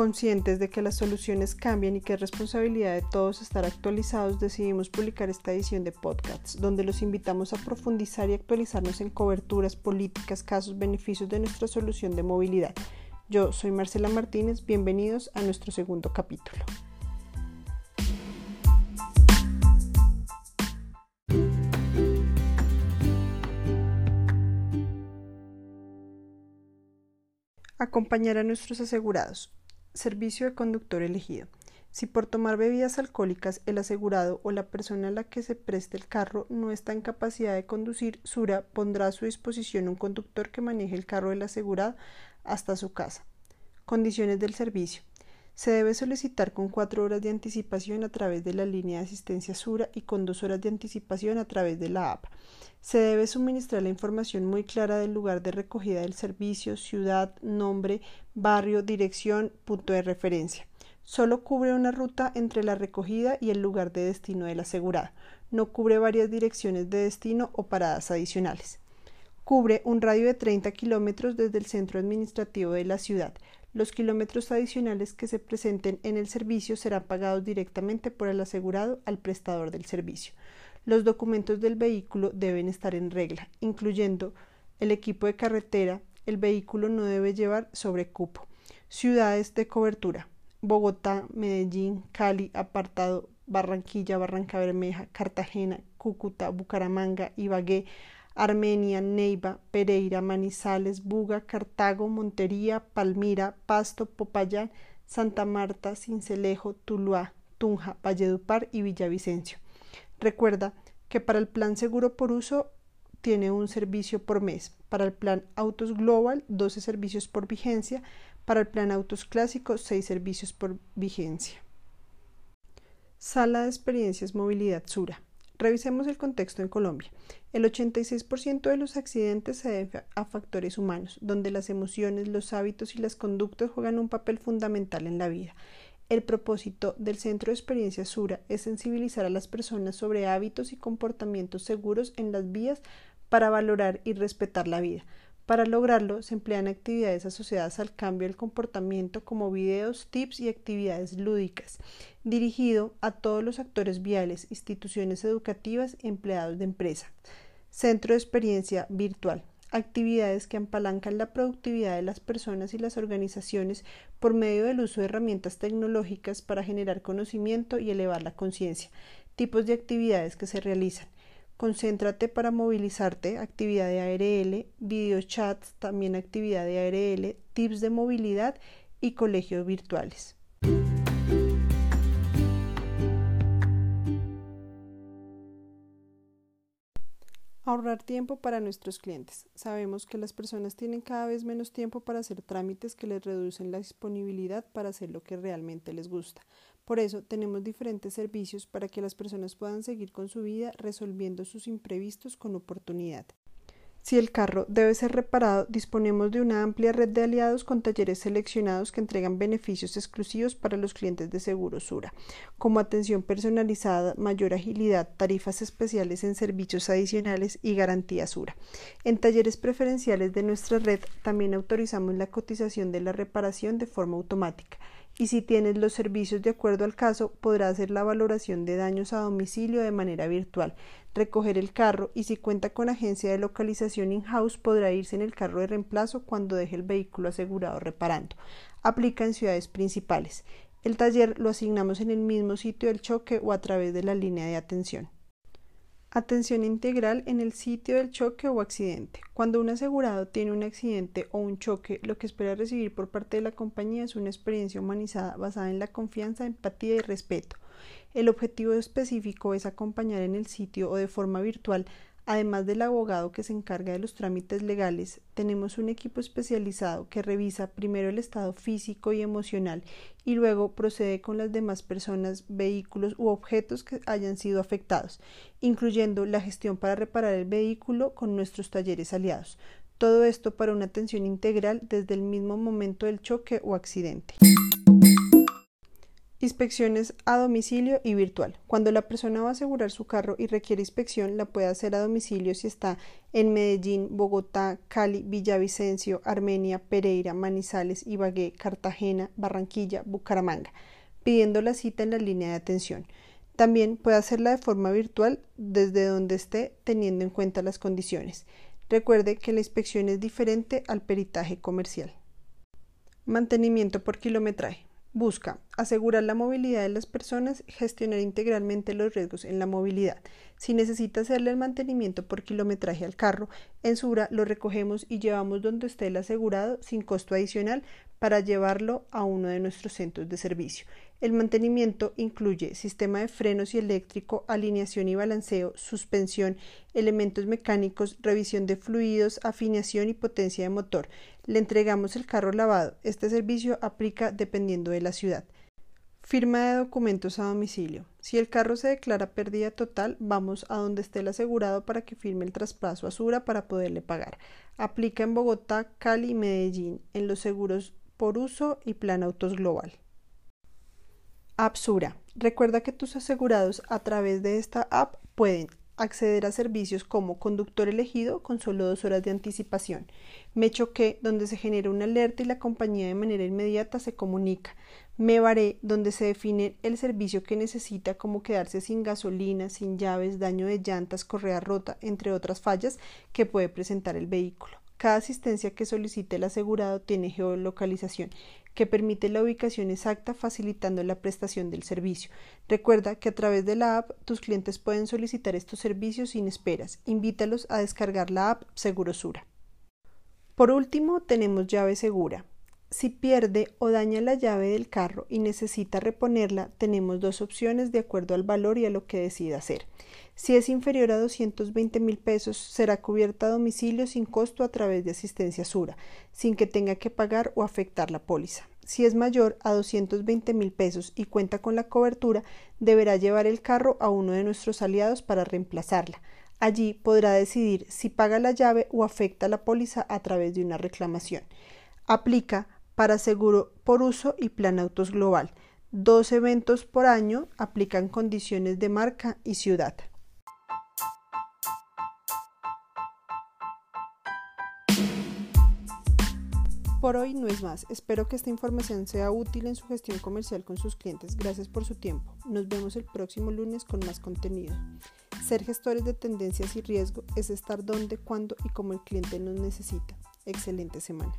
Conscientes de que las soluciones cambian y que es responsabilidad de todos estar actualizados, decidimos publicar esta edición de podcasts, donde los invitamos a profundizar y actualizarnos en coberturas, políticas, casos, beneficios de nuestra solución de movilidad. Yo soy Marcela Martínez, bienvenidos a nuestro segundo capítulo. Acompañar a nuestros asegurados. Servicio de conductor elegido. Si por tomar bebidas alcohólicas el asegurado o la persona a la que se preste el carro no está en capacidad de conducir, Sura pondrá a su disposición un conductor que maneje el carro del asegurado hasta su casa. Condiciones del servicio. Se debe solicitar con cuatro horas de anticipación a través de la línea de asistencia Sura y con dos horas de anticipación a través de la app. Se debe suministrar la información muy clara del lugar de recogida del servicio, ciudad, nombre, barrio, dirección, punto de referencia. Solo cubre una ruta entre la recogida y el lugar de destino del asegurado. No cubre varias direcciones de destino o paradas adicionales. Cubre un radio de 30 kilómetros desde el centro administrativo de la ciudad. Los kilómetros adicionales que se presenten en el servicio serán pagados directamente por el asegurado al prestador del servicio. Los documentos del vehículo deben estar en regla, incluyendo el equipo de carretera. El vehículo no debe llevar sobrecupo. Ciudades de cobertura. Bogotá, Medellín, Cali, Apartado, Barranquilla, Barranca Bermeja, Cartagena, Cúcuta, Bucaramanga, Ibagué, Armenia, Neiva, Pereira, Manizales, Buga, Cartago, Montería, Palmira, Pasto, Popayán, Santa Marta, Cincelejo, Tuluá, Tunja, Valledupar y Villavicencio. Recuerda que para el plan seguro por uso tiene un servicio por mes. Para el plan Autos Global, 12 servicios por vigencia. Para el plan Autos Clásicos, 6 servicios por vigencia. Sala de Experiencias Movilidad Sura. Revisemos el contexto en Colombia. El 86% de los accidentes se debe a factores humanos, donde las emociones, los hábitos y las conductas juegan un papel fundamental en la vida. El propósito del Centro de Experiencia Sura es sensibilizar a las personas sobre hábitos y comportamientos seguros en las vías para valorar y respetar la vida. Para lograrlo, se emplean actividades asociadas al cambio del comportamiento como videos, tips y actividades lúdicas, dirigido a todos los actores viales, instituciones educativas y empleados de empresa. Centro de Experiencia Virtual actividades que apalancan la productividad de las personas y las organizaciones por medio del uso de herramientas tecnológicas para generar conocimiento y elevar la conciencia. Tipos de actividades que se realizan. Concéntrate para movilizarte, actividad de ARL, videochats, también actividad de ARL, tips de movilidad y colegios virtuales. Ahorrar tiempo para nuestros clientes. Sabemos que las personas tienen cada vez menos tiempo para hacer trámites que les reducen la disponibilidad para hacer lo que realmente les gusta. Por eso tenemos diferentes servicios para que las personas puedan seguir con su vida resolviendo sus imprevistos con oportunidad. Si el carro debe ser reparado, disponemos de una amplia red de aliados con talleres seleccionados que entregan beneficios exclusivos para los clientes de Seguro Sura, como atención personalizada, mayor agilidad, tarifas especiales en servicios adicionales y garantía Sura. En talleres preferenciales de nuestra red también autorizamos la cotización de la reparación de forma automática y si tienes los servicios de acuerdo al caso, podrá hacer la valoración de daños a domicilio de manera virtual, recoger el carro y si cuenta con agencia de localización in-house podrá irse en el carro de reemplazo cuando deje el vehículo asegurado reparando. Aplica en ciudades principales. El taller lo asignamos en el mismo sitio del choque o a través de la línea de atención. Atención integral en el sitio del choque o accidente. Cuando un asegurado tiene un accidente o un choque, lo que espera recibir por parte de la compañía es una experiencia humanizada basada en la confianza, empatía y respeto. El objetivo específico es acompañar en el sitio o de forma virtual Además del abogado que se encarga de los trámites legales, tenemos un equipo especializado que revisa primero el estado físico y emocional y luego procede con las demás personas, vehículos u objetos que hayan sido afectados, incluyendo la gestión para reparar el vehículo con nuestros talleres aliados. Todo esto para una atención integral desde el mismo momento del choque o accidente. Inspecciones a domicilio y virtual. Cuando la persona va a asegurar su carro y requiere inspección, la puede hacer a domicilio si está en Medellín, Bogotá, Cali, Villavicencio, Armenia, Pereira, Manizales, Ibagué, Cartagena, Barranquilla, Bucaramanga, pidiendo la cita en la línea de atención. También puede hacerla de forma virtual desde donde esté, teniendo en cuenta las condiciones. Recuerde que la inspección es diferente al peritaje comercial. Mantenimiento por kilometraje. Busca asegurar la movilidad de las personas, gestionar integralmente los riesgos en la movilidad. Si necesita hacerle el mantenimiento por kilometraje al carro, en Sura lo recogemos y llevamos donde esté el asegurado sin costo adicional para llevarlo a uno de nuestros centros de servicio. El mantenimiento incluye sistema de frenos y eléctrico, alineación y balanceo, suspensión, elementos mecánicos, revisión de fluidos, afinación y potencia de motor. Le entregamos el carro lavado. Este servicio aplica dependiendo de la ciudad. Firma de documentos a domicilio. Si el carro se declara pérdida total, vamos a donde esté el asegurado para que firme el traspaso a Sura para poderle pagar. Aplica en Bogotá, Cali y Medellín, en los seguros por uso y plan autos global. Sura. Recuerda que tus asegurados a través de esta app pueden acceder a servicios como conductor elegido con solo dos horas de anticipación. Me choqué, donde se genera una alerta y la compañía de manera inmediata se comunica. Me varé, donde se define el servicio que necesita, como quedarse sin gasolina, sin llaves, daño de llantas, correa rota, entre otras fallas que puede presentar el vehículo. Cada asistencia que solicite el asegurado tiene geolocalización que permite la ubicación exacta facilitando la prestación del servicio. Recuerda que a través de la app tus clientes pueden solicitar estos servicios sin esperas. Invítalos a descargar la app Segurosura. Por último, tenemos llave segura. Si pierde o daña la llave del carro y necesita reponerla, tenemos dos opciones de acuerdo al valor y a lo que decida hacer. Si es inferior a 220 mil pesos, será cubierta a domicilio sin costo a través de asistencia Sura, sin que tenga que pagar o afectar la póliza. Si es mayor a 220 mil pesos y cuenta con la cobertura, deberá llevar el carro a uno de nuestros aliados para reemplazarla. Allí podrá decidir si paga la llave o afecta la póliza a través de una reclamación. Aplica para seguro por uso y plan autos global. Dos eventos por año aplican condiciones de marca y ciudad. Por hoy no es más. Espero que esta información sea útil en su gestión comercial con sus clientes. Gracias por su tiempo. Nos vemos el próximo lunes con más contenido. Ser gestores de tendencias y riesgo es estar donde, cuando y como el cliente nos necesita. Excelente semana.